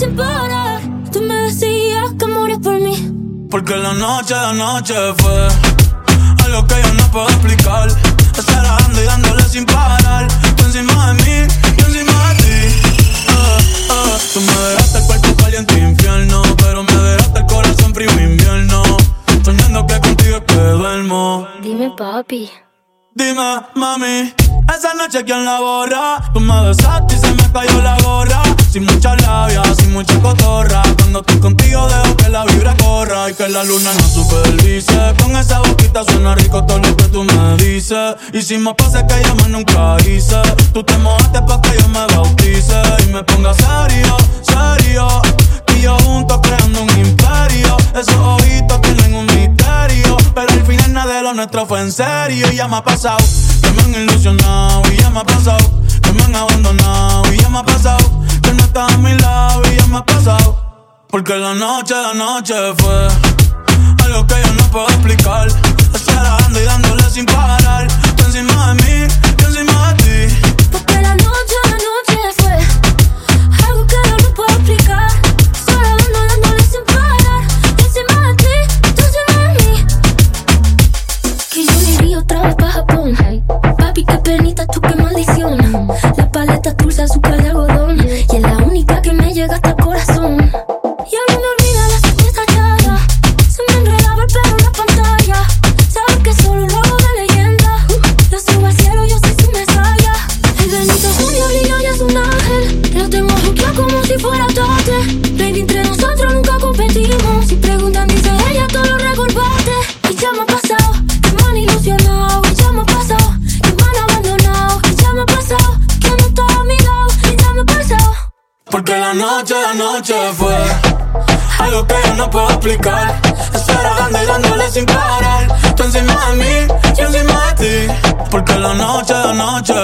sin parar. Tú me decías que morías por mí. Porque la noche, la noche fue algo que yo no puedo explicar. Estar dando y dándole sin parar. Tú encima de mí, yo encima de ti. Ah, ah. Tú me dejaste el cuerpo caliente infierno. Pero me dejaste el corazón frío invierno. Soñando que contigo es que duermo. Dime, papi. Dime, mami, esa noche quién la borra. Tú me besaste y se me cayó la gorra. Sin mucha labia, sin mucha cotorra. Cuando estoy contigo dejo que la vibra corra y que la luna no supervise. Con esa boquita suena rico todo lo que tú me dices. Y si me pasa que yo más nunca hice, tú te nuestro fue en serio. Y ya me ha pasado que me han ilusionado. Y ya me ha pasado que me han abandonado. Y ya me ha pasado que no estás a mi lado. Y ya me ha pasado porque la noche, la noche fue algo que yo yo me iría otra Porque la noche, la noche fue algo que yo no puedo explicar. Estar dando y dándole sin parar. Tú encima de mí, yo encima de ti. Porque la noche, la noche